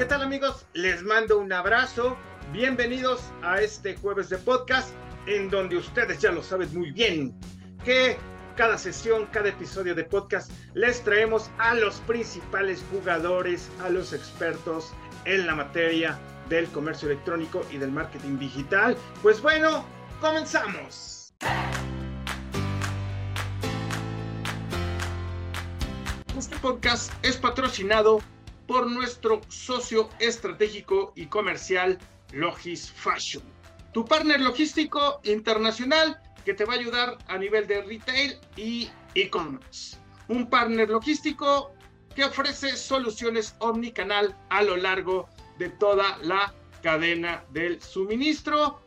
¿qué tal amigos? Les mando un abrazo. Bienvenidos a este jueves de podcast en donde ustedes ya lo saben muy bien que cada sesión, cada episodio de podcast les traemos a los principales jugadores, a los expertos en la materia del comercio electrónico y del marketing digital. Pues bueno, comenzamos. Este podcast es patrocinado por nuestro socio estratégico y comercial Logis Fashion, tu partner logístico internacional que te va a ayudar a nivel de retail y e-commerce. Un partner logístico que ofrece soluciones omnicanal a lo largo de toda la cadena del suministro.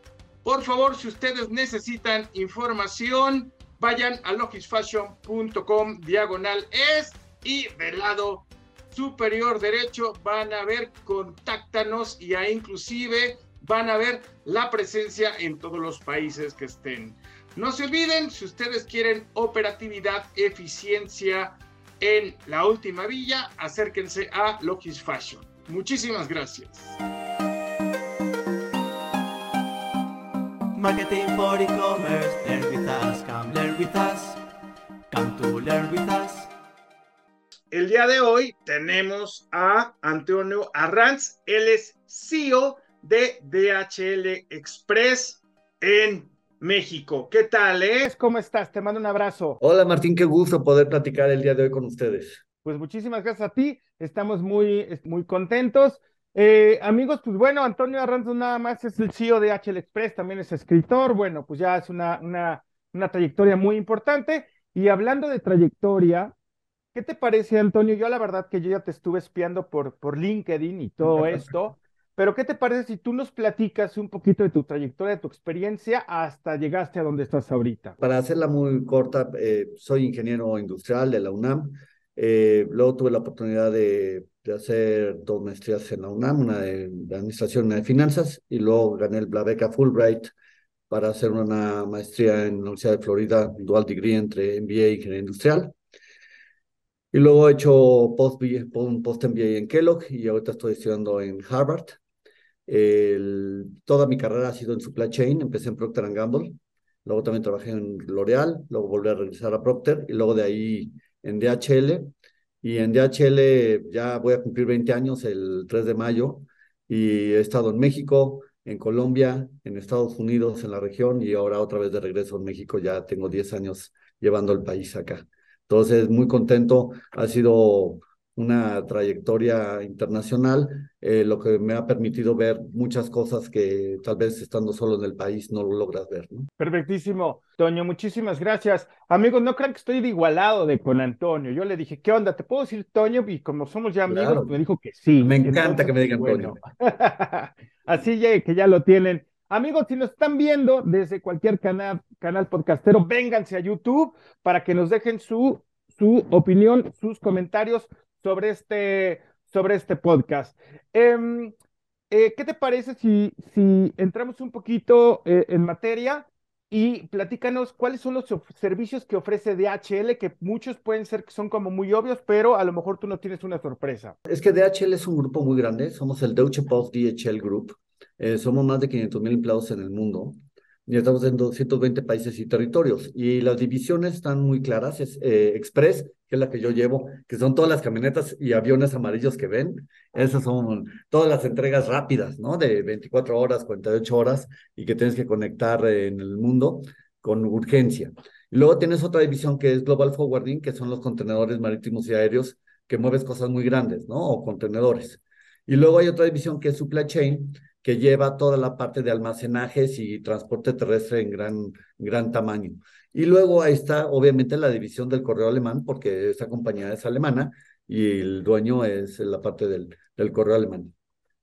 Por favor, si ustedes necesitan información, vayan a logisfashion.com diagonal es y del lado superior derecho van a ver contáctanos y ahí inclusive van a ver la presencia en todos los países que estén. No se olviden, si ustedes quieren operatividad, eficiencia en la última villa, acérquense a Logis Fashion. Muchísimas gracias. Marketing for e-commerce, learn with us, come learn with us, come to learn with us. El día de hoy tenemos a Antonio Arranz, él es CEO de DHL Express en México. ¿Qué tal, eh? ¿Cómo estás? Te mando un abrazo. Hola Martín, qué gusto poder platicar el día de hoy con ustedes. Pues muchísimas gracias a ti, estamos muy, muy contentos. Eh, amigos, pues bueno, Antonio Arranz nada más es el CEO de DHL Express, también es escritor, bueno, pues ya es una, una, una trayectoria muy importante. Y hablando de trayectoria, ¿Qué te parece, Antonio? Yo la verdad que yo ya te estuve espiando por, por LinkedIn y todo esto, pero ¿qué te parece si tú nos platicas un poquito de tu trayectoria, de tu experiencia hasta llegaste a donde estás ahorita? Para hacerla muy corta, eh, soy ingeniero industrial de la UNAM. Eh, luego tuve la oportunidad de, de, hacer dos maestrías en la UNAM, una de, de administración y una de finanzas, y luego gané la beca Fulbright para hacer una maestría en la Universidad de Florida, dual degree entre MBA y ingeniería industrial. Y luego he hecho post, post MBA en Kellogg y ahorita estoy estudiando en Harvard. Toda mi carrera ha sido en supply chain. Empecé en Procter Gamble, luego también trabajé en L'Oreal, luego volví a regresar a Procter y luego de ahí en DHL. Y en DHL ya voy a cumplir 20 años el 3 de mayo y he estado en México, en Colombia, en Estados Unidos, en la región y ahora otra vez de regreso en México. Ya tengo 10 años llevando el país acá. Entonces, muy contento. Ha sido una trayectoria internacional, eh, lo que me ha permitido ver muchas cosas que tal vez estando solo en el país no lo logras ver. ¿no? Perfectísimo, Toño, muchísimas gracias. Amigos, no crean que estoy de igualado de con Antonio. Yo le dije, ¿qué onda? ¿Te puedo decir Toño? Y como somos ya amigos, me dijo que sí. Me encanta que me digan Toño. Así que ya lo tienen. Amigos, si nos están viendo desde cualquier canal, canal podcastero, vénganse a YouTube para que nos dejen su, su opinión, sus comentarios sobre este, sobre este podcast. Em, eh, ¿Qué te parece si, si entramos un poquito eh, en materia y platícanos cuáles son los servicios que ofrece DHL, que muchos pueden ser que son como muy obvios, pero a lo mejor tú no tienes una sorpresa? Es que DHL es un grupo muy grande, somos el Deutsche Post DHL Group. Eh, somos más de 500 mil empleados en el mundo y estamos en 220 países y territorios. Y las divisiones están muy claras. Es eh, Express, que es la que yo llevo, que son todas las camionetas y aviones amarillos que ven. Esas son todas las entregas rápidas, ¿no? De 24 horas, 48 horas y que tienes que conectar en el mundo con urgencia. Y luego tienes otra división que es Global Forwarding, que son los contenedores marítimos y aéreos que mueves cosas muy grandes, ¿no? O contenedores. Y luego hay otra división que es Supply Chain, que lleva toda la parte de almacenajes y transporte terrestre en gran, gran tamaño. Y luego ahí está, obviamente, la división del correo alemán, porque esa compañía es alemana y el dueño es la parte del, del correo alemán.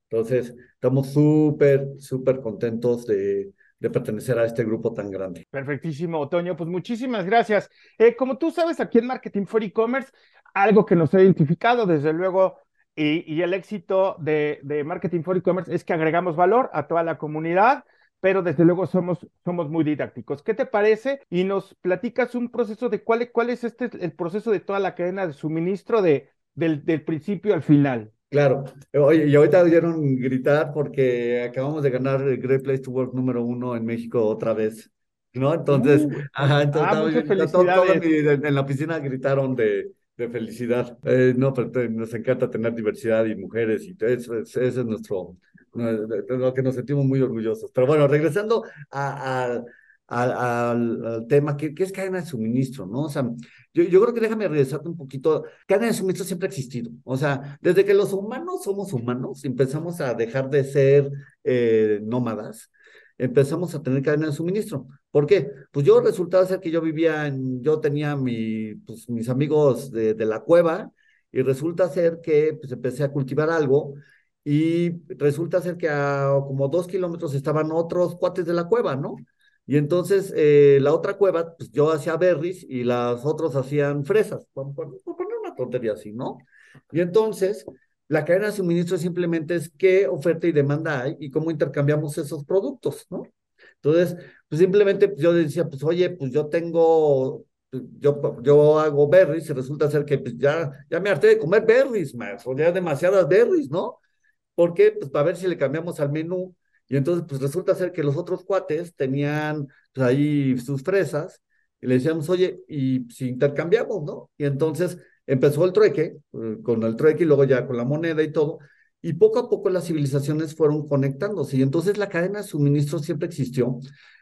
Entonces, estamos súper, súper contentos de, de pertenecer a este grupo tan grande. Perfectísimo, Otoño. Pues muchísimas gracias. Eh, como tú sabes, aquí en Marketing for E-Commerce, algo que nos ha identificado, desde luego, y, el éxito de, de, Marketing for E-Commerce es que agregamos valor a toda la comunidad, pero desde luego somos, somos muy didácticos. ¿Qué te parece? Y nos platicas un proceso de cuál, cuál es este el proceso de toda la cadena de suministro de, del, del principio al final. Claro, oye, y ahorita oyeron gritar porque acabamos de ganar el Great Place to Work número uno en México otra vez, ¿no? Entonces, Uh, ajá, entonces ah, estaba todo- mi- en la oficina gritaron de, de felicidad. Eh, no, pero nos encanta tener diversidad y mujeres y eso, es- nuestro, lo que nos sentimos muy orgullosos. Pero bueno, regresando a- al, al- al tema, que es cadena de suministro, ¿no? O sea, yo, yo creo que déjame regresarte un poquito. Cadena de suministro siempre ha existido. O sea, desde que los humanos somos humanos, empezamos a dejar de ser eh, nómadas, empezamos a tener cadena de suministro. ¿Por qué? Pues yo resultaba ser que yo vivía en, yo tenía pues, mis amigos de, de la cueva y resulta ser que pues, empecé a cultivar algo y resulta ser que a como dos kilómetros estaban otros cuates de la cueva, ¿no? Y entonces eh, la otra cueva, pues yo hacía berries y las otros hacían fresas, por, por- por poner una tontería así, ¿no? Y entonces la cadena de suministro simplemente es qué oferta y demanda hay y cómo intercambiamos esos productos, ¿no? Entonces, pues simplemente yo decía, pues oye, pues yo tengo, pues, yo, yo hago berries y resulta ser que pues ya, ya me harté de comer berries, más, o ya demasiadas berries, ¿no? ¿Por qué? Pues para ver si le cambiamos al menú. Y entonces, pues resulta ser que los otros cuates tenían pues, ahí sus fresas y le decíamos, oye, y si intercambiamos, ¿no? Y entonces empezó el trueque, eh, con el trueque y luego ya con la moneda y todo. Y poco a poco las civilizaciones fueron conectándose. Y entonces la cadena de suministro siempre existió.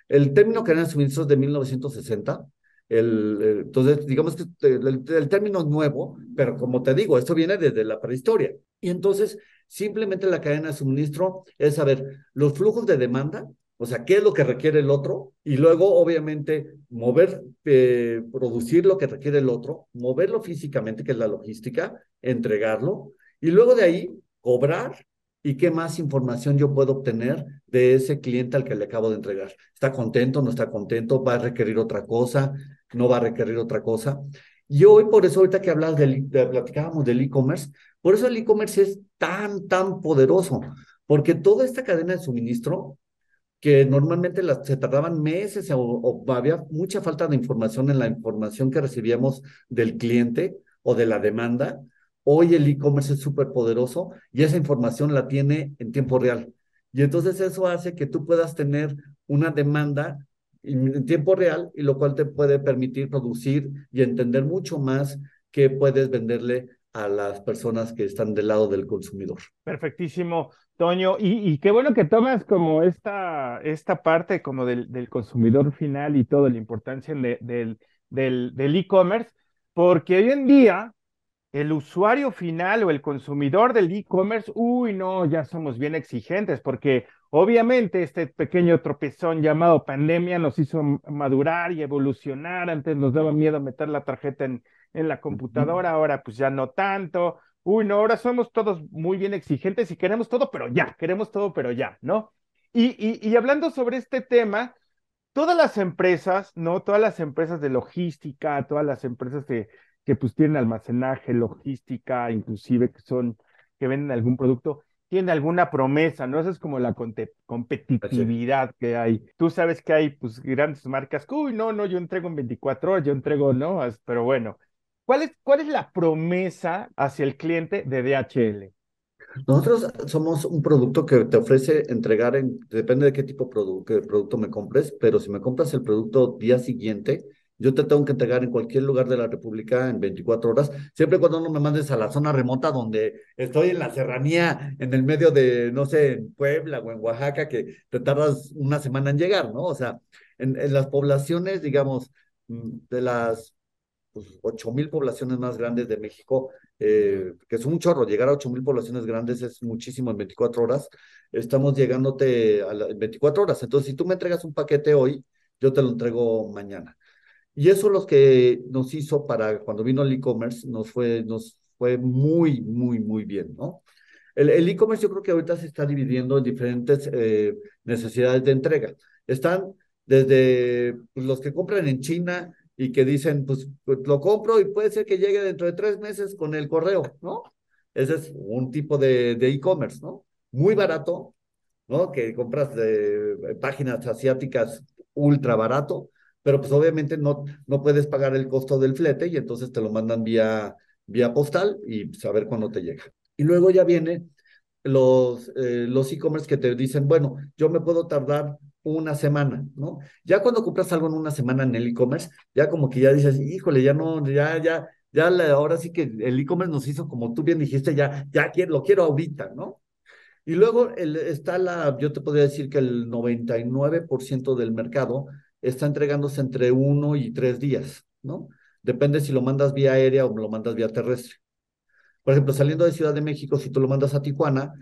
El término cadena de suministro es de 1960. El, el- entonces, digamos que el término es nuevo, pero como te digo, esto viene desde la prehistoria. Y entonces, simplemente la cadena de suministro es saber los flujos de demanda, o sea, qué es lo que requiere el otro, y luego, obviamente, mover, eh, producir lo que requiere el otro, moverlo físicamente, que es la logística, entregarlo, y luego de ahí, cobrar y qué más información yo puedo obtener de ese cliente al que le acabo de entregar. ¿Está contento? ¿No está contento? ¿Va a requerir otra cosa? ¿No va a requerir otra cosa? Y hoy, por eso, ahorita que hablas del, de, platicábamos del e-commerce, por eso el e-commerce es tan, tan poderoso, porque toda esta cadena de suministro, que normalmente se tardaban meses o, o había mucha falta de información en la información que recibíamos del cliente o de la demanda, hoy el e-commerce es súper poderoso y esa información la tiene en tiempo real. Y entonces eso hace que tú puedas tener una demanda en tiempo real y lo cual te puede permitir producir y entender mucho más qué puedes venderle a las personas que están del lado del consumidor. Perfectísimo, Toño. Y, y qué bueno que tomas como esta, esta parte como del, del consumidor final y todo, la importancia de, del del del e-commerce, porque hoy en día el usuario final o el consumidor del e-commerce, uy, no, ya somos bien exigentes, porque obviamente este pequeño tropezón llamado pandemia nos hizo madurar y evolucionar. Antes nos daba miedo meter la tarjeta en, en la computadora, ahora pues ya no tanto. Uy, no, ahora somos todos muy bien exigentes y queremos todo, pero ya, queremos todo, pero ya, ¿no? Y, y, y hablando sobre este tema, todas las empresas, ¿no? Todas las empresas de logística, todas las empresas de, que pues tienen almacenaje, logística, inclusive que son, que venden algún producto, tienen alguna promesa, ¿no? Esa es como la competitividad que hay. Tú sabes que hay pues grandes marcas, uy, no, no, yo entrego en 24 horas, yo entrego, no, pero bueno. ¿Cuál es, ¿Cuál es la promesa hacia el cliente de DHL? Nosotros somos un producto que te ofrece entregar en, depende de qué tipo de qué producto me compres, pero si me compras el producto día siguiente, yo te tengo que entregar en cualquier lugar de la República en 24 horas, siempre y cuando no me mandes a la zona remota donde estoy en la serranía, en el medio de, no sé, en Puebla o en Oaxaca, que te tardas una semana en llegar, ¿no? O sea, en, las poblaciones, digamos, de las pues, 8 mil poblaciones más grandes de México, eh, que es un chorro, llegar a 8 mil poblaciones grandes es muchísimo en 24 horas, estamos llegándote a la, en 24 horas. Entonces, si tú me entregas un paquete hoy, yo te lo entrego mañana. Y eso es lo que nos hizo para cuando vino el e-commerce, nos fue, nos fue muy, muy, muy bien, ¿no? El e-commerce yo creo que ahorita se está dividiendo en diferentes eh, necesidades de entrega. Están desde pues, los que compran en China y que dicen, pues, pues, lo compro y puede ser que llegue dentro de tres meses con el correo, ¿no? Ese es un tipo de e-commerce, ¿no? Muy barato, ¿no? Que compras de páginas asiáticas ultra barato, pero pues obviamente no, no puedes pagar el costo del flete y entonces te lo mandan vía, vía postal y saber pues, cuándo te llega. Y luego ya viene los eh, los e-commerce que te dicen, bueno, yo me puedo tardar una semana, ¿no? Ya cuando compras algo en una semana en el e-commerce, ya como que ya dices, híjole, ya no, ya, ya, ya ahora sí que el e-commerce nos hizo, como tú bien dijiste, ya, ya quiero, lo quiero ahorita, ¿no? Y luego el, está la, yo te podría decir que el 99% del mercado está entregándose entre uno y tres días, ¿no? Depende si lo mandas vía aérea o lo mandas vía terrestre. Por ejemplo, saliendo de Ciudad de México, si tú lo mandas a Tijuana,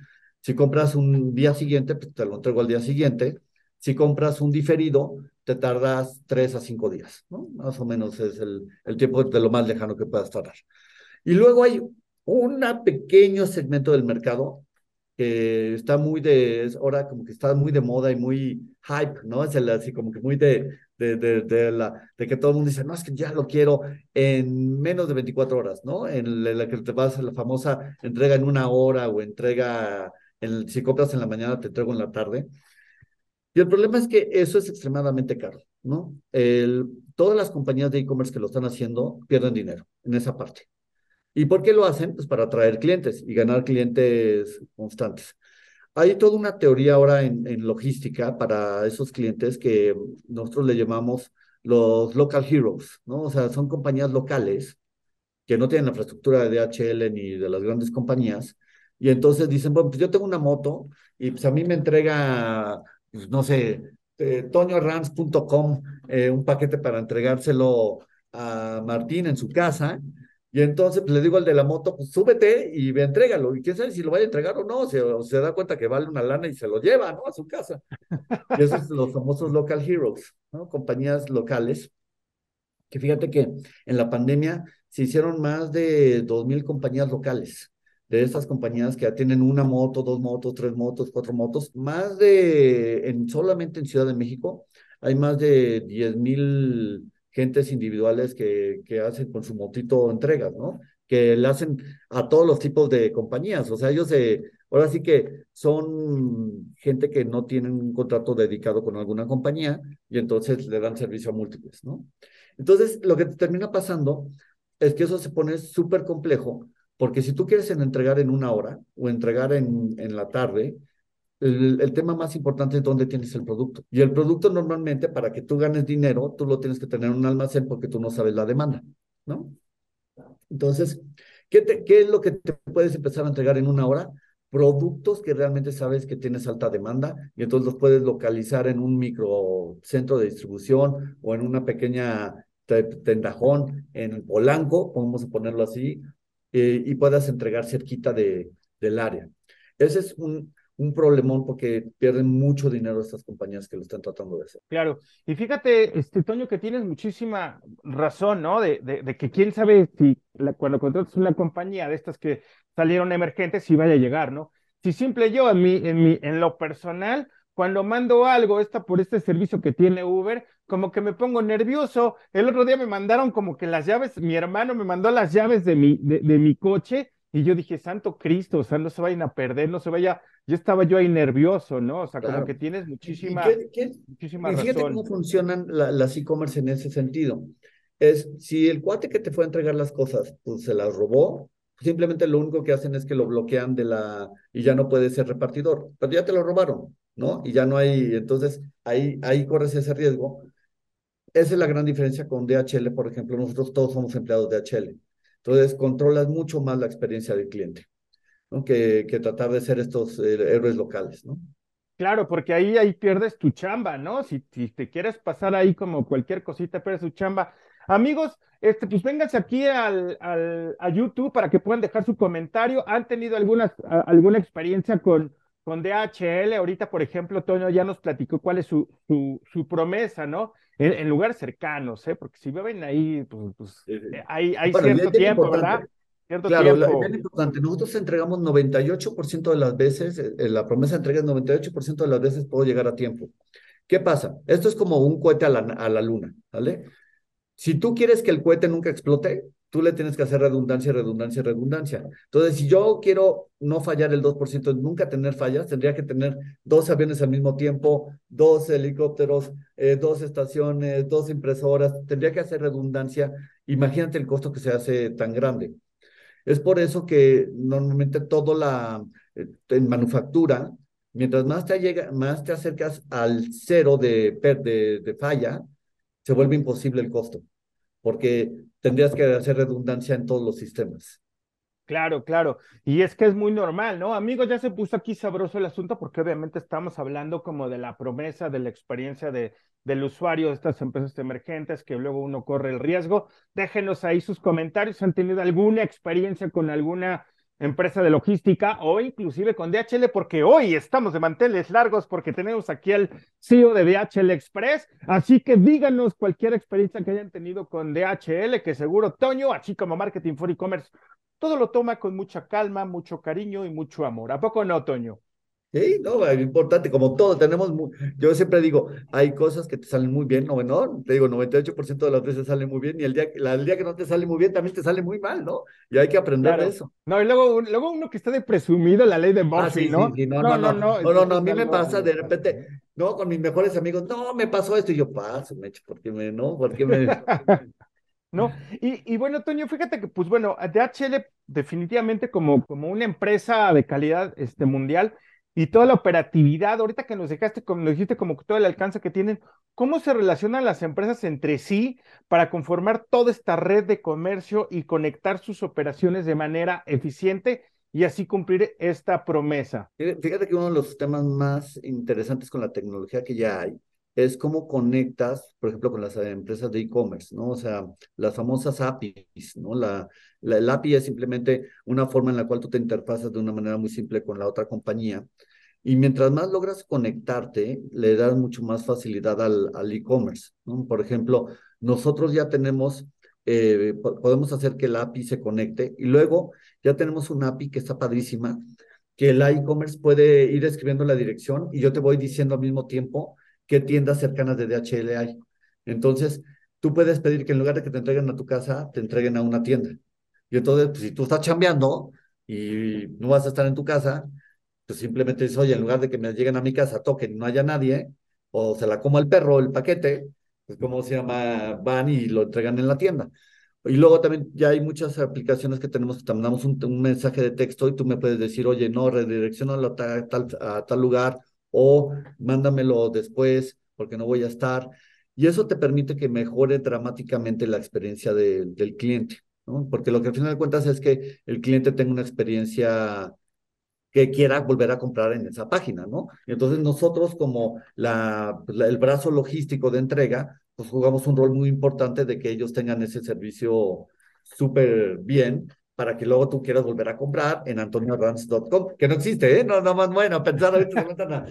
si compras un día siguiente, pues te lo entrego al día siguiente. Si compras un diferido, te tardas tres a cinco días, ¿no? Más o menos es el, tiempo de lo más lejano que puedas tardar. Y luego hay un pequeño segmento del mercado que está muy de, ahora como que está muy de moda y muy hype, ¿no? Es el, así como que muy de, de, de, de, la, de que todo el mundo dice, no, es que ya lo quiero en menos de 24 horas, ¿no? En la, que te vas a la famosa entrega en una hora o entrega, en, si compras en la mañana, te entrego en la tarde. Y el problema es que eso es extremadamente caro, ¿no? El, todas las compañías de e-commerce que lo están haciendo pierden dinero en esa parte. ¿Y por qué lo hacen? Pues para atraer clientes y ganar clientes constantes. Hay toda una teoría ahora en, logística para esos clientes que nosotros le llamamos los local heroes, ¿no? O sea, son compañías locales que no tienen la infraestructura de DHL ni de las grandes compañías. Y entonces dicen, bueno, pues yo tengo una moto y pues a mí me entrega, pues no sé, eh, toñorans.com eh, un paquete para entregárselo a Martín en su casa y entonces pues, le digo al de la moto, pues súbete y ve, entrégalo. Y quién sabe si lo vaya a entregar o no, se, o se da cuenta que vale una lana y se lo lleva, ¿no? A su casa. Y esos son los famosos local heroes, ¿no? Compañías locales. Que fíjate que en la pandemia se hicieron más de dos mil compañías locales. De estas compañías que ya tienen una moto, dos motos, tres motos, cuatro motos, más de, en, solamente en Ciudad de México, hay más de diez mil gentes individuales que, que hacen con su motito entregas, ¿no? Que le hacen a todos los tipos de compañías. O sea, ellos ahora sí que son gente que no tienen un contrato dedicado con alguna compañía y entonces le dan servicio a múltiples, ¿no? Entonces, lo que termina pasando es que eso se pone súper complejo, porque si tú quieres entregar en una hora o entregar en, en la tarde, el, tema más importante es dónde tienes el producto. Y el producto normalmente, para que tú ganes dinero, tú lo tienes que tener en un almacén porque tú no sabes la demanda, ¿no? Entonces, ¿qué, ¿qué es lo que te puedes empezar a entregar en una hora? Productos que realmente sabes que tienes alta demanda y entonces los puedes localizar en un micro centro de distribución o en una pequeña tendajón en Polanco, podemos ponerlo así, eh, y puedas entregar cerquita de, del área. Ese es un, un problemón porque pierden mucho dinero estas compañías que lo están tratando de hacer. Claro, y fíjate, este Toño, que tienes muchísima razón, ¿no? De, de, que quién sabe si cuando contratas una compañía de estas que salieron emergentes, si vaya a llegar, ¿no? Si simple yo, en, mi, en, mi, en lo personal, cuando mando algo esta, por este servicio que tiene Uber, como que me pongo nervioso. El otro día me mandaron como que las llaves, mi hermano me mandó las llaves de mi, de, de mi coche y yo dije, Santo Cristo, o sea, no se vayan a perder, no se vaya. Yo estaba yo ahí nervioso, ¿no? O sea, como que tienes muchísima, qué, muchísima fíjate cómo funcionan las e-commerce en ese sentido. Es, si el cuate que te fue a entregar las cosas, pues se las robó, simplemente lo único que hacen es que lo bloquean de la, y ya no puede ser repartidor, pero ya te lo robaron, ¿no? Y ya no hay, entonces ahí, ahí corres ese riesgo. Esa es la gran diferencia con DHL, por ejemplo, nosotros todos somos empleados de DHL. Entonces, controlas mucho más la experiencia del cliente, ¿no? que, tratar de ser estos eh, héroes locales, ¿no? Claro, porque ahí, ahí pierdes tu chamba, ¿no? Si, te quieres pasar ahí como cualquier cosita, pierdes tu chamba. Amigos, este, pues vénganse aquí al, al, a YouTube para que puedan dejar su comentario. ¿Han tenido alguna, alguna experiencia con, con DHL? Ahorita, por ejemplo, Toño ya nos platicó cuál es su, su, su promesa, ¿no? en, lugares cercanos, ¿eh? Porque si viven ahí, pues, pues eh, hay, hay cierto tiempo, ¿verdad? Cierto claro, tiempo. es importante. Nosotros entregamos 98% de las veces, eh, la promesa de entrega es 98% de las veces puedo llegar a tiempo. ¿Qué pasa? Esto es como un cohete a la, a la luna, ¿vale? Si tú quieres que el cohete nunca explote, tú le tienes que hacer redundancia, redundancia, redundancia. Entonces, si yo quiero no fallar el 2%, nunca tener fallas, tendría que tener dos aviones al mismo tiempo, dos helicópteros, eh, dos estaciones, dos impresoras, tendría que hacer redundancia. Imagínate el costo que se hace tan grande. Es por eso que normalmente todo la, eh, en manufactura, mientras más te, llega, más te acercas al cero de, de, de falla, se vuelve imposible el costo, porque tendrías que hacer redundancia en todos los sistemas. Claro, claro. Y es que es muy normal, ¿no? Amigos, ya se puso aquí sabroso el asunto porque obviamente estamos hablando como de la promesa, de la experiencia de, del usuario de estas empresas emergentes, que luego uno corre el riesgo. Déjenos ahí sus comentarios. ¿Han tenido alguna experiencia con alguna empresa de logística o inclusive con DHL? Porque hoy estamos de manteles largos porque tenemos aquí al CEO de DHL Express. Así que díganos cualquier experiencia que hayan tenido con DHL, que seguro Toño, así como Marketing for E-Commerce, todo lo toma con mucha calma, mucho cariño y mucho amor. ¿A poco no, Toño? Sí, no, es importante, como todo, tenemos, yo siempre digo, hay cosas que te salen muy bien, no, no, te digo, 98% de las veces salen muy bien y el día, el día que no te sale muy bien también te sale muy mal, ¿no? Y hay que aprender de eso. No, y luego, luego uno que está de presumido la ley de Murphy, ah, sí, ¿no? Sí, no, no, no, no, no, no, a mí me pasa de repente, no, con mis mejores amigos, no, me pasó esto y yo paso, me echo, ¿por qué me, no? ¿Por qué me... ¿no? Y, y, bueno, Toño, fíjate que, pues bueno, DHL definitivamente como, como una empresa de calidad este, mundial y toda la operatividad, ahorita que nos dejaste, como nos dijiste, como todo el alcance que tienen, ¿cómo se relacionan las empresas entre sí para conformar toda esta red de comercio y conectar sus operaciones de manera eficiente? y así cumplir esta promesa. Fíjate que uno de los temas más interesantes con la tecnología que ya hay es cómo conectas, por ejemplo, con las empresas de e-commerce, ¿no? O sea, las famosas APIs, ¿no? La, la, el API es simplemente una forma en la cual tú te interfazas de una manera muy simple con la otra compañía. Y mientras más logras conectarte, le das mucho más facilidad al, al e-commerce. Por ejemplo, nosotros ya tenemos, eh, podemos hacer que el API se conecte y luego ya tenemos una API que está padrísima, que el e-commerce puede ir escribiendo la dirección y yo te voy diciendo al mismo tiempo qué tiendas cercanas de DHL hay. Entonces, tú puedes pedir que en lugar de que te entreguen a tu casa, te entreguen a una tienda. Y entonces, pues, si tú estás chambeando y no vas a estar en tu casa, pues simplemente dices, oye, en lugar de que me lleguen a mi casa, toquen no haya nadie, o se la coma el perro, el paquete, pues como se llama, van y lo entregan en la tienda. Y luego también ya hay muchas aplicaciones que tenemos que te mandamos un, mensaje de texto y tú me puedes decir, oye, no, redireccionalo a tal lugar o mándamelo después porque no voy a estar. Y eso te permite que mejore dramáticamente la experiencia del cliente, ¿no? Porque lo que al final de cuentas es que el cliente tenga una experiencia que quiera volver a comprar en esa página, ¿no? Entonces nosotros como la, el brazo logístico de entrega, pues jugamos un rol muy importante de que ellos tengan ese servicio súper bien para que luego tú quieras volver a comprar en antoniorans.com, que no existe, ¿eh? No, no más bueno, pensar ahorita se metan a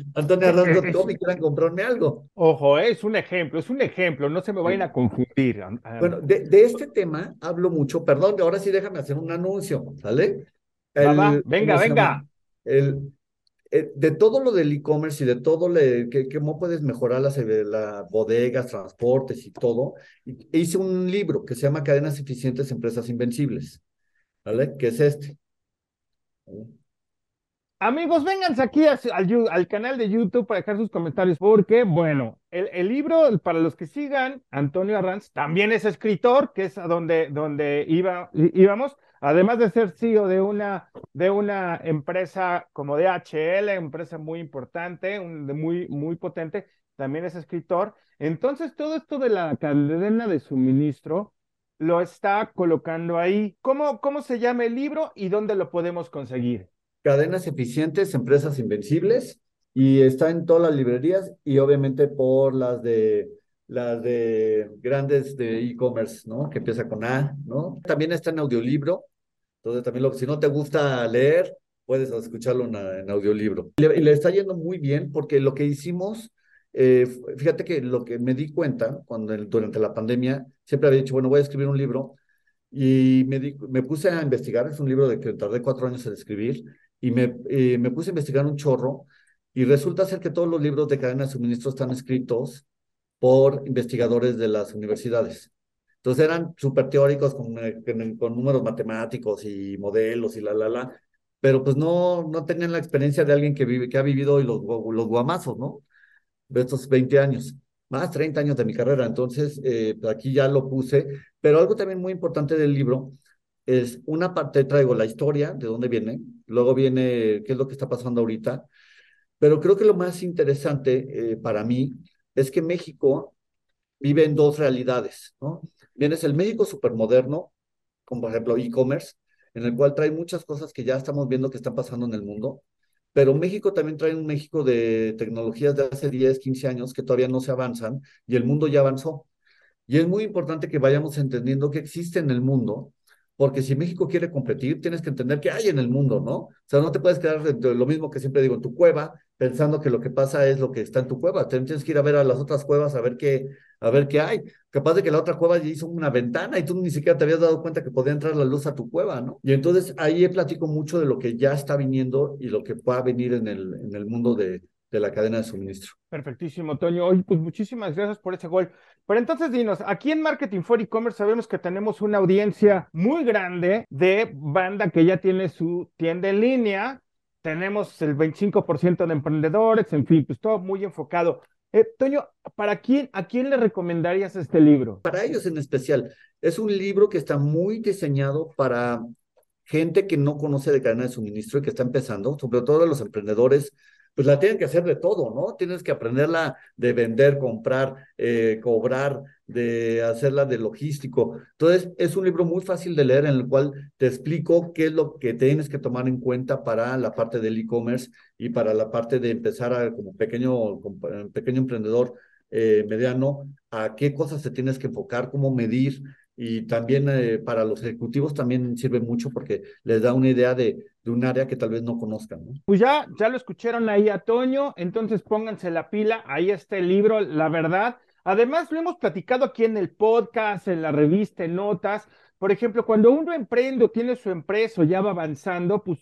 y quieran comprarme algo. Ojo, es un ejemplo, es un ejemplo, no se me vayan a confundir. Bueno, de, de este tema hablo mucho, perdón, ahora sí déjame hacer un anuncio, ¿sale? El, venga, venga. El, eh, de todo lo del e-commerce y de todo lo que, cómo puedes mejorar las, las bodegas, transportes y todo, hice un libro que se llama Cadenas Eficientes, Empresas Invencibles. ¿vale? ¿Qué es este. Amigos, vénganse aquí al, canal de YouTube para dejar sus comentarios, porque, bueno, el, libro, para los que sigan, Antonio Arranz también es escritor, que es a donde, donde iba, íbamos, además de ser CEO de una, de una empresa como DHL, empresa muy importante, muy, muy potente, también es escritor. Entonces, todo esto de la cadena de suministro, lo está colocando ahí. ¿Cómo, cómo se llama el libro y dónde lo podemos conseguir? Cadenas eficientes, empresas invencibles, y está en todas las librerías y obviamente por las de las de grandes de e-commerce, ¿no? Que empieza con A, ¿no? También está en audiolibro, entonces también lo, si no te gusta leer, puedes escucharlo en, audiolibro. Y le, está yendo muy bien porque lo que hicimos eh, fíjate que lo que me di cuenta cuando durante la pandemia, siempre había dicho, bueno, voy a escribir un libro y me, me puse a investigar, es un libro de que tardé cuatro años en escribir y me, eh, me puse a investigar un chorro y resulta ser que todos los libros de cadena de suministro están escritos por investigadores de las universidades. Entonces eran súper teóricos con, con, números matemáticos y modelos y la, la, la, pero pues no, no tenían la experiencia de alguien que, vive, que ha vivido los, los guamazos, ¿no? de estos 20 años, más 30 años de mi carrera. Entonces, eh, aquí ya lo puse. Pero algo también muy importante del libro es una parte, traigo la historia, de dónde viene, luego viene qué es lo que está pasando ahorita, pero creo que lo más interesante eh, para mí es que México vive en dos realidades, ¿no? Vienes el México supermoderno, como por ejemplo e-commerce, en el cual trae muchas cosas que ya estamos viendo que están pasando en el mundo, pero México también trae un México de tecnologías de hace 10, 15 años que todavía no se avanzan y el mundo ya avanzó. Y es muy importante que vayamos entendiendo que existe en el mundo porque si México quiere competir, tienes que entender qué hay en el mundo, ¿no? O sea, no te puedes quedar lo mismo que siempre digo en tu cueva, pensando que lo que pasa es lo que está en tu cueva. Tienes que ir a ver a las otras cuevas a ver qué, a ver qué hay. Capaz de que la otra cueva ya hizo una ventana y tú ni siquiera te habías dado cuenta que podía entrar la luz a tu cueva, ¿no? Y entonces ahí platico mucho de lo que ya está viniendo y lo que pueda venir en el, en el mundo de, de la cadena de suministro. Perfectísimo, Toño. Oye, pues muchísimas gracias por ese gol. Pero entonces dinos, aquí en Marketing for E-Commerce sabemos que tenemos una audiencia muy grande de banda que ya tiene su tienda en línea, tenemos el 25% de emprendedores, en fin, pues todo muy enfocado. Eh, Toño, ¿para quién, a quién le recomendarías este libro? Para ellos en especial. Es un libro que está muy diseñado para gente que no conoce de cadena de suministro y que está empezando, sobre todo los emprendedores pues la tienen que hacer de todo, ¿no? Tienes que aprenderla de vender, comprar, eh, cobrar, de hacerla de logístico. Entonces, es un libro muy fácil de leer en el cual te explico qué es lo que tienes que tomar en cuenta para la parte del e-commerce y para la parte de empezar a, como pequeño, como pequeño emprendedor eh, mediano, a qué cosas te tienes que enfocar, cómo medir, y también eh, para los ejecutivos también sirve mucho porque les da una idea de, de un área que tal vez no conozcan. ¿no? Pues ya, ya lo escucharon ahí a Toño, entonces pónganse la pila, ahí está el libro, la verdad. Además, lo hemos platicado aquí en el podcast, en la revista, en notas. Por ejemplo, cuando uno emprende o tiene su empresa o ya va avanzando, pues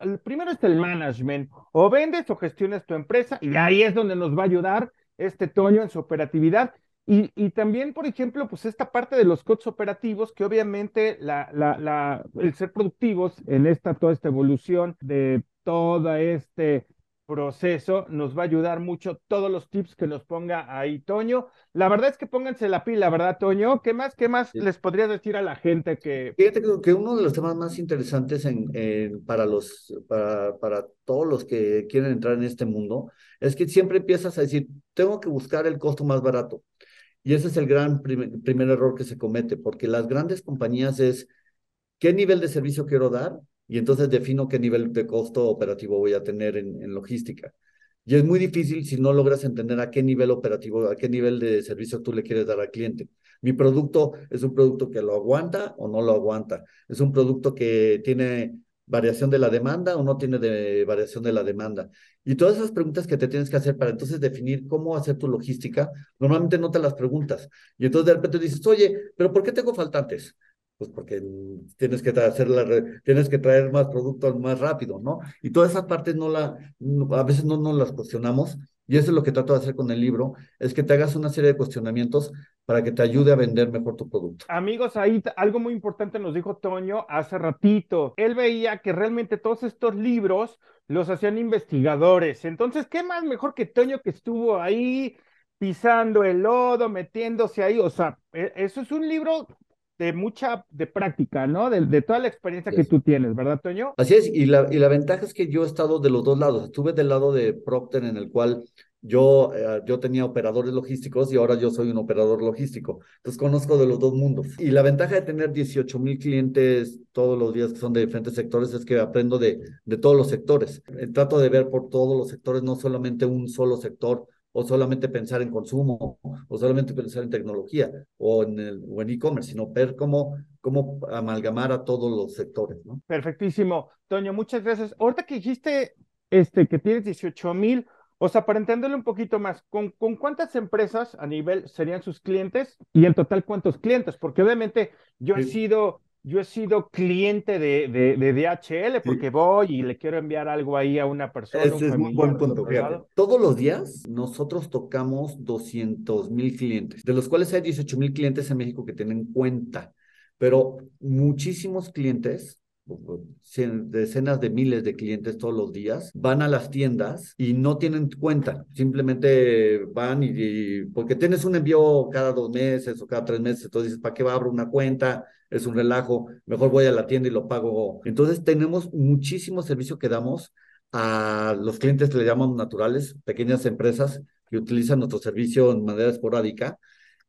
el, primero es el management. O vendes o gestionas tu empresa y ahí es donde nos va a ayudar este Toño en su operatividad. Y, y, también, por ejemplo, pues esta parte de los codes operativos, que obviamente la, la, la, el ser productivos en esta, toda esta evolución de todo este proceso nos va a ayudar mucho todos los tips que nos ponga ahí Toño. La verdad es que pónganse la pila, ¿verdad, Toño? ¿Qué más, qué más les podría decir a la gente que... Fíjate que uno de los temas más interesantes en, en, para, los, para, para todos los que quieren entrar en este mundo es que siempre empiezas a decir, tengo que buscar el costo más barato. Y ese es el gran primer, error que se comete, porque las grandes compañías es qué nivel de servicio quiero dar y entonces defino qué nivel de costo operativo voy a tener en, en logística. Y es muy difícil si no logras entender a qué nivel operativo, a qué nivel de servicio tú le quieres dar al cliente. Mi producto es un producto que lo aguanta o no lo aguanta. Es un producto que tiene variación de la demanda o no tiene variación de la demanda. Y todas esas preguntas que te tienes que hacer para entonces definir cómo hacer tu logística, normalmente no te las preguntas. Y entonces de repente dices, oye, pero ¿por qué tengo faltantes? Pues porque tienes que, hacer tienes que traer más productos más rápido, ¿no? Y todas esas partes no la, a veces no nos las cuestionamos y eso es lo que trato de hacer con el libro, es que te hagas una serie de cuestionamientos para que te ayude a vender mejor tu producto. Amigos, ahí algo muy importante nos dijo Toño hace ratito. Él veía que realmente todos estos libros los hacían investigadores. Entonces, ¿qué más mejor que Toño que estuvo ahí pisando el lodo, metiéndose ahí? O sea, e, eso es un libro de mucha, de práctica, ¿no? De, de toda la experiencia que tú tienes, ¿verdad, Toño? Así es, y la, y la ventaja es que yo he estado de los dos lados. Estuve del lado de Procter, en el cual yo, eh, yo tenía operadores logísticos y ahora yo soy un operador logístico. Entonces conozco de los dos mundos. Y la ventaja de tener 18 mil clientes todos los días que son de diferentes sectores es que aprendo de, de todos los sectores. Eh, trato de ver por todos los sectores, no solamente un solo sector o solamente pensar en consumo, o solamente pensar en tecnología, o en el o en e-commerce, sino ver cómo, cómo amalgamar a todos los sectores, ¿no? Perfectísimo. Toño, muchas gracias. Ahorita que dijiste este, que tienes 18 mil, o sea, para entenderlo un poquito más, ¿con, ¿con cuántas empresas a nivel serían sus clientes? Y en total, ¿cuántos clientes? Porque obviamente yo he sido yo he sido cliente de, de, de DHL porque voy y le quiero enviar algo ahí a una persona. Ese es un buen punto. Todos los días nosotros tocamos 200 mil clientes, de los cuales hay 18 mil clientes en México que tienen cuenta, pero muchísimos clientes decenas de miles de clientes todos los días, van a las tiendas y no tienen cuenta, simplemente van y, porque tienes un envío cada dos meses o cada tres meses, entonces dices, ¿para qué va a abrir una cuenta? Es un relajo, mejor voy a la tienda y lo pago. Entonces tenemos muchísimo servicio que damos a los clientes que le llamamos naturales, pequeñas empresas que utilizan nuestro servicio en manera esporádica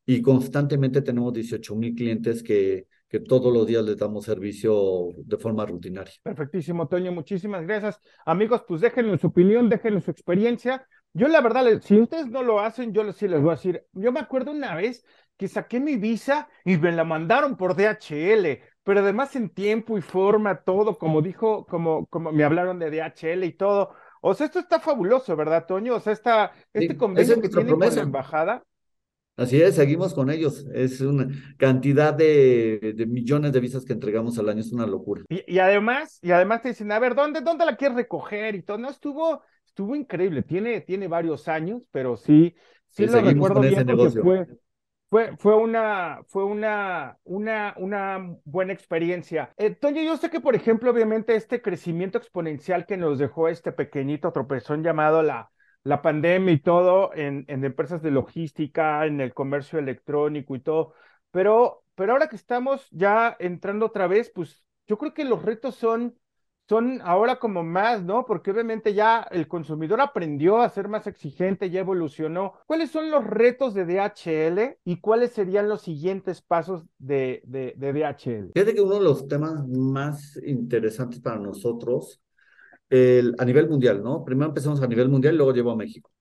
y constantemente tenemos 18 mil clientes que que todos los días les damos servicio de forma rutinaria. Perfectísimo, Toño, muchísimas gracias. Amigos, pues déjenme su opinión, déjenme su experiencia. Yo la verdad, si ustedes no lo hacen, yo sí les voy a decir, yo me acuerdo una vez que saqué mi visa y me la mandaron por DHL, pero además en tiempo y forma, todo, como dijo, como, como me hablaron de DHL y todo. O sea, esto está fabuloso, ¿verdad, Toño? O sea, esta, este convenio que tiene con la embajada Así es, seguimos con ellos. Es una cantidad de, millones de visas que entregamos al año, es una locura. Y, además, y además te dicen, a ver, ¿dónde, dónde la quieres recoger? Y todo, no, estuvo, estuvo increíble. Tiene, tiene varios años, pero sí, sí, lo recuerdo bien porque fue, fue, fue, una, fue una, una, una buena experiencia. Eh, Toño, yo sé que, por ejemplo, obviamente este crecimiento exponencial que nos dejó este pequeñito tropezón llamado la, la pandemia y todo en, en, empresas de logística, en el comercio electrónico y todo. Pero, pero ahora que estamos ya entrando otra vez, pues yo creo que los retos son, son ahora como más, ¿no? Porque obviamente ya el consumidor aprendió a ser más exigente, ya evolucionó. ¿Cuáles son los retos de DHL y cuáles serían los siguientes pasos de, de, DHL? Fíjate que uno de los temas más interesantes para nosotros a nivel mundial, ¿no? Primero empezamos a nivel mundial y luego llevo a México.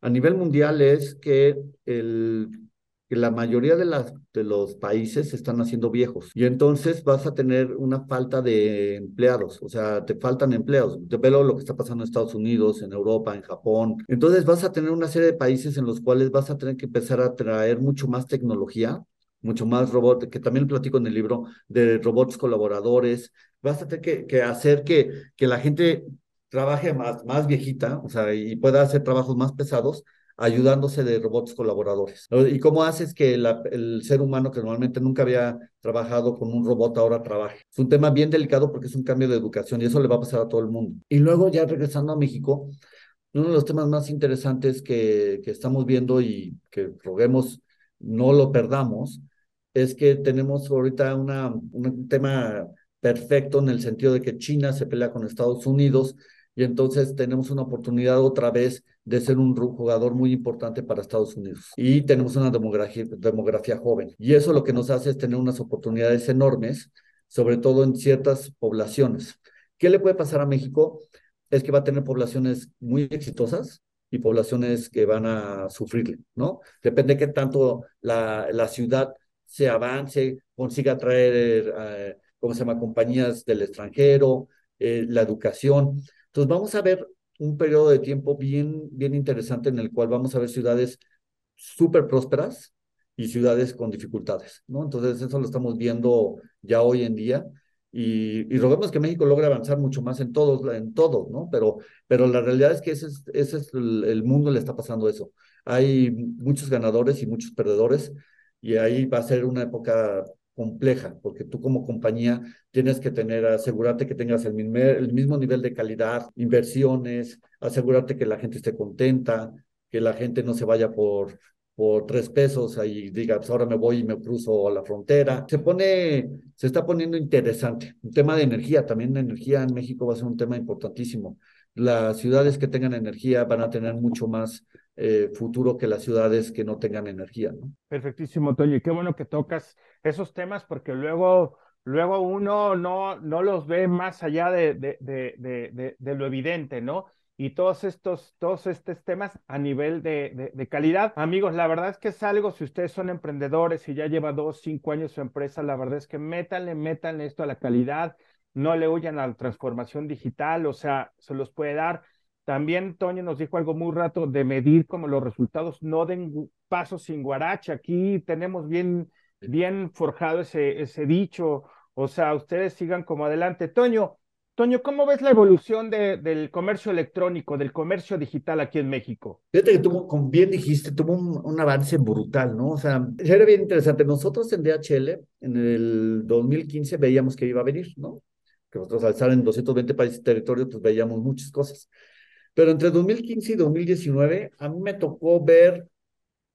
A nivel mundial es que, el, que la mayoría de, los países se están haciendo viejos y entonces vas a tener una falta de empleados, o sea, te faltan empleados. Te veo lo que está pasando en Estados Unidos, en Europa, en Japón. Entonces vas a tener una serie de países en los cuales vas a tener que empezar a traer mucho más tecnología, mucho más robot, que también platico en el libro, de robots colaboradores, vas a tener que, hacer que, que la gente trabaje más, más viejita, o sea, y pueda hacer trabajos más pesados, ayudándose de robots colaboradores. ¿Y cómo haces que el ser humano que normalmente nunca había trabajado con un robot ahora trabaje? Es un tema bien delicado porque es un cambio de educación y eso le va a pasar a todo el mundo. Y luego ya regresando a México, uno de los temas más interesantes que, que estamos viendo y que roguemos no lo perdamos es que tenemos ahorita una, un tema perfecto en el sentido de que China se pelea con Estados Unidos y entonces tenemos una oportunidad otra vez de ser un jugador muy importante para Estados Unidos. Y tenemos una demografía, joven. Y eso lo que nos hace es tener unas oportunidades enormes, sobre todo en ciertas poblaciones. ¿Qué le puede pasar a México? Es que va a tener poblaciones muy exitosas, y poblaciones que van a sufrirle, ¿no? Depende de qué tanto la, la ciudad se avance, consiga traer eh, ¿cómo se llama?, compañías del extranjero, eh, la educación. Entonces vamos a ver un periodo de tiempo bien, bien interesante en el cual vamos a ver ciudades súper prósperas y ciudades con dificultades, ¿no? Entonces eso lo estamos viendo ya hoy en día y, y que México logre avanzar mucho más en todos, en todo, ¿no? Pero, pero la realidad es que ese es, ese es el mundo, le está pasando eso. Hay muchos ganadores y muchos perdedores y ahí va a ser una época compleja, porque tú como compañía tienes que tener, asegurarte que tengas el mismo, el mismo nivel de calidad, inversiones, asegurarte que la gente esté contenta, que la gente no se vaya por, por tres pesos y diga, pues ahora me voy y me cruzo a la frontera. Se pone, se está poniendo interesante. Un tema de energía, también la energía en México va a ser un tema importantísimo. Las ciudades que tengan energía van a tener mucho más eh, futuro que las ciudades que no tengan energía. Perfectísimo, Toño. Y qué bueno que tocas esos temas porque luego, luego uno no, no los ve más allá de, de, de, de, lo evidente, ¿no? y todos estos, todos estos temas a nivel de, de, calidad. Amigos, la verdad es que es algo, si ustedes son emprendedores y ya lleva dos, cinco años su empresa, la verdad es que métanle, métanle esto a la calidad, no le huyan a la transformación digital, o sea, se los puede dar. También Toño nos dijo algo muy rato de medir como los resultados no den pasos sin guaracha. Aquí tenemos bien, bien forjado ese, ese dicho. O sea, ustedes sigan como adelante. Toño, Toño, ¿cómo ves la evolución de, del comercio electrónico, del comercio digital aquí en México? Fíjate que tuvo, como bien dijiste, tuvo un, avance brutal, ¿no? O sea, era bien interesante. Nosotros en DHL, en el 2015, veíamos que iba a venir, ¿no? que nosotros al estar en 220 países y territorios, pues veíamos muchas cosas. Pero entre 2015 y 2019, a mí me tocó ver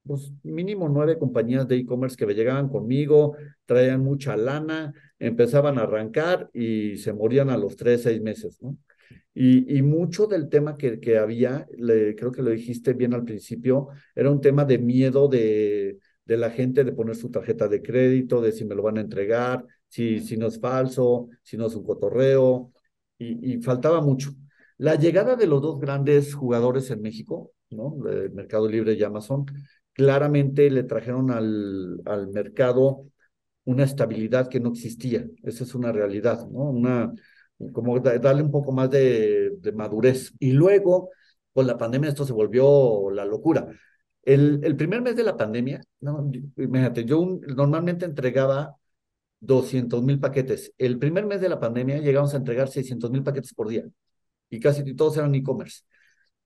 pues mínimo nueve compañías de e-commerce que llegaban conmigo, traían mucha lana, empezaban a arrancar y se morían a los tres, seis meses, ¿no? Y, y mucho del tema que, que había, le, creo que lo dijiste bien al principio, era un tema de miedo de, de la gente de poner su tarjeta de crédito, de si me lo van a entregar, si, si no es falso, si no es un cotorreo, y, y faltaba mucho. La llegada de los dos grandes jugadores en México, ¿no? El Mercado Libre y Amazon, claramente le trajeron al, al mercado una estabilidad que no existía. Esa es una realidad, ¿no? Una, como darle un poco más de, madurez. Y luego, con la pandemia, esto se volvió la locura. El, primer mes de la pandemia, imagínate, yo normalmente entregaba 200 mil paquetes. El primer mes de la pandemia llegamos a entregar 600 mil paquetes por día y casi todos eran e-commerce.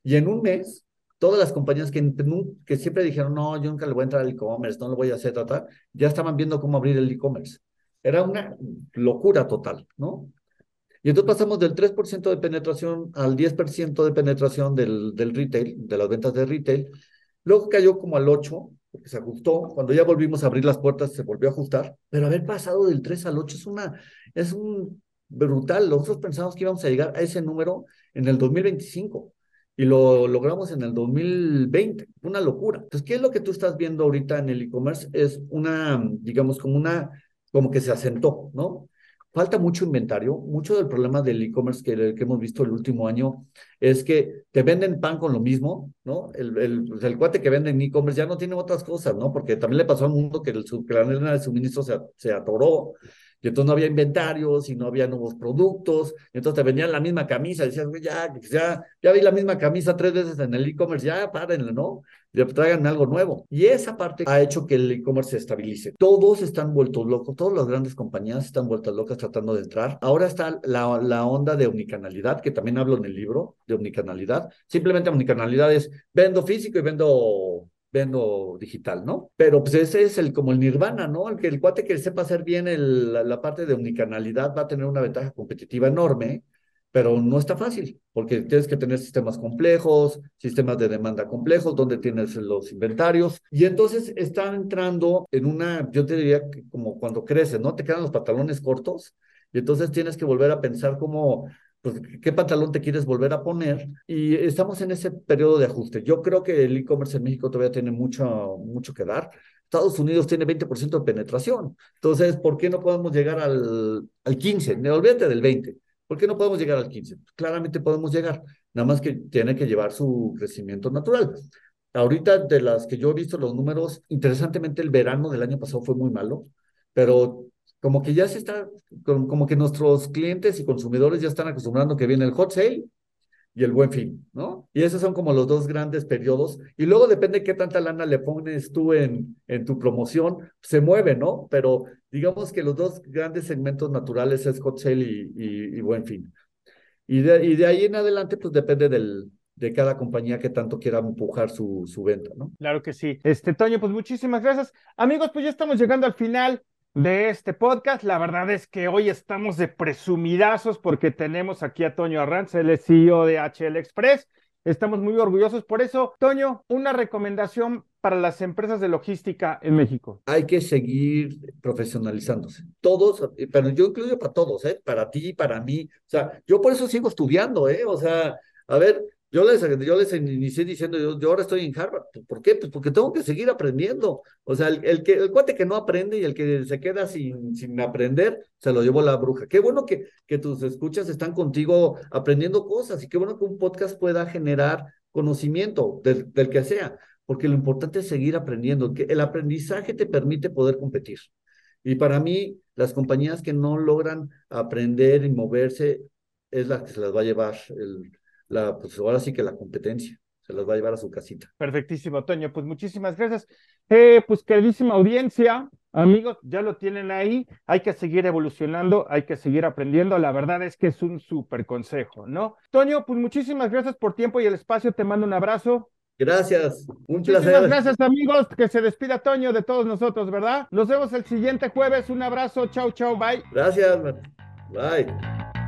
Y en un mes todas las compañías que, que siempre dijeron, no, yo nunca le voy a entrar al e-commerce, no lo voy a hacer, ya estaban viendo cómo abrir el e-commerce. Era una locura total, ¿no? Y entonces pasamos del 3% de penetración al 10% de penetración del, del retail, de las ventas de retail. Luego cayó como al 8%, porque se ajustó. Cuando ya volvimos a abrir las puertas, se volvió a ajustar. Pero haber pasado del 3 al 8 es, una, es un brutal. Nosotros pensamos que íbamos a llegar a ese número en el 2025 y lo logramos en el 2020, una locura. Entonces, ¿qué es lo que tú estás viendo ahorita en el e-commerce? Es una, digamos, como una, como que se asentó, ¿no? Falta mucho inventario. Mucho del problema del e-commerce que, que, hemos visto el último año es que te venden pan con lo mismo, ¿no? El, el, pues el cuate que vende en e-commerce ya no tiene otras cosas, ¿no? Porque también le pasó al mundo que el, su cadena de suministro se, se atoró y entonces no había inventarios y no había nuevos productos, y entonces te vendían la misma camisa, decías, güey, ya, ya, ya vi la misma camisa tres veces en el e-commerce, ya párenle, ¿no? Ya traigan algo nuevo. Y esa parte ha hecho que el e-commerce se estabilice. Todos están vueltos locos, todas las grandes compañías están vueltas locas tratando de entrar. Ahora está la, la onda de omnicanalidad, que también hablo en el libro de omnicanalidad. Simplemente omnicanalidad es vendo físico y vendo vendo digital, ¿no? Pero pues ese es el como el nirvana, ¿no? El que el cuate que sepa hacer bien el, la, parte de omnicanalidad va a tener una ventaja competitiva enorme, pero no está fácil, porque tienes que tener sistemas complejos, sistemas de demanda complejos, donde tienes los inventarios, y entonces están entrando en una, yo te diría que como cuando creces, ¿no? Te quedan los pantalones cortos, y entonces tienes que volver a pensar cómo pues, qué pantalón te quieres volver a poner. Y estamos en ese periodo de ajuste. Yo creo que el e-commerce en México todavía tiene mucho, mucho que dar. Estados Unidos tiene 20% de penetración. Entonces, ¿por qué no podemos llegar al, al 15? Olvídate del 20. ¿Por qué no podemos llegar al 15? Claramente podemos llegar, nada más que tiene que llevar su crecimiento natural. Ahorita, de las que yo he visto los números, interesantemente el verano del año pasado fue muy malo, pero como que ya se está, como que nuestros clientes y consumidores ya están acostumbrando que viene el hot sale y el buen fin, ¿no? Y esos son como los dos grandes periodos. Y luego depende qué tanta lana le pones tú en, en tu promoción, se mueve, ¿no? Pero digamos que los dos grandes segmentos naturales es hot sale y, y, buen fin. Y de, y de ahí en adelante, pues depende del, de cada compañía que tanto quiera empujar su, su venta, ¿no? Claro que sí. Este, Toño, pues muchísimas gracias. Amigos, pues ya estamos llegando al final de este podcast. La verdad es que hoy estamos de presumidazos porque tenemos aquí a Toño Arranz, el CEO de HL Express. Estamos muy orgullosos por eso. Toño, una recomendación para las empresas de logística en México. Hay que seguir profesionalizándose. Todos, pero yo incluyo para todos, ¿eh? Para ti, para mí. O sea, yo por eso sigo estudiando, ¿eh? O sea, a ver, yo les, yo les inicié diciendo, yo, yo, ahora estoy en Harvard. ¿Por qué? Pues porque tengo que seguir aprendiendo. O sea, el, el, que, el cuate que no aprende y el que se queda sin, sin aprender, se lo llevó la bruja. Qué bueno que, que tus escuchas están contigo aprendiendo cosas y qué bueno que un podcast pueda generar conocimiento del, del que sea, porque lo importante es seguir aprendiendo, que el aprendizaje te permite poder competir. Y para mí, las compañías que no logran aprender y moverse es la que se las va a llevar el, la, pues ahora sí que la competencia se las va a llevar a su casita. Perfectísimo, Toño. Pues muchísimas gracias. Eh, pues queridísima audiencia, amigos, ya lo tienen ahí. Hay que seguir evolucionando, hay que seguir aprendiendo. La verdad es que es un súper consejo, ¿no? Toño, pues muchísimas gracias por tiempo y el espacio. Te mando un abrazo. Gracias, un Muchísimas placer. gracias, amigos. Que se despida Toño de todos nosotros, ¿verdad? Nos vemos el siguiente jueves. Un abrazo. Chau, chau, bye. Gracias, bye.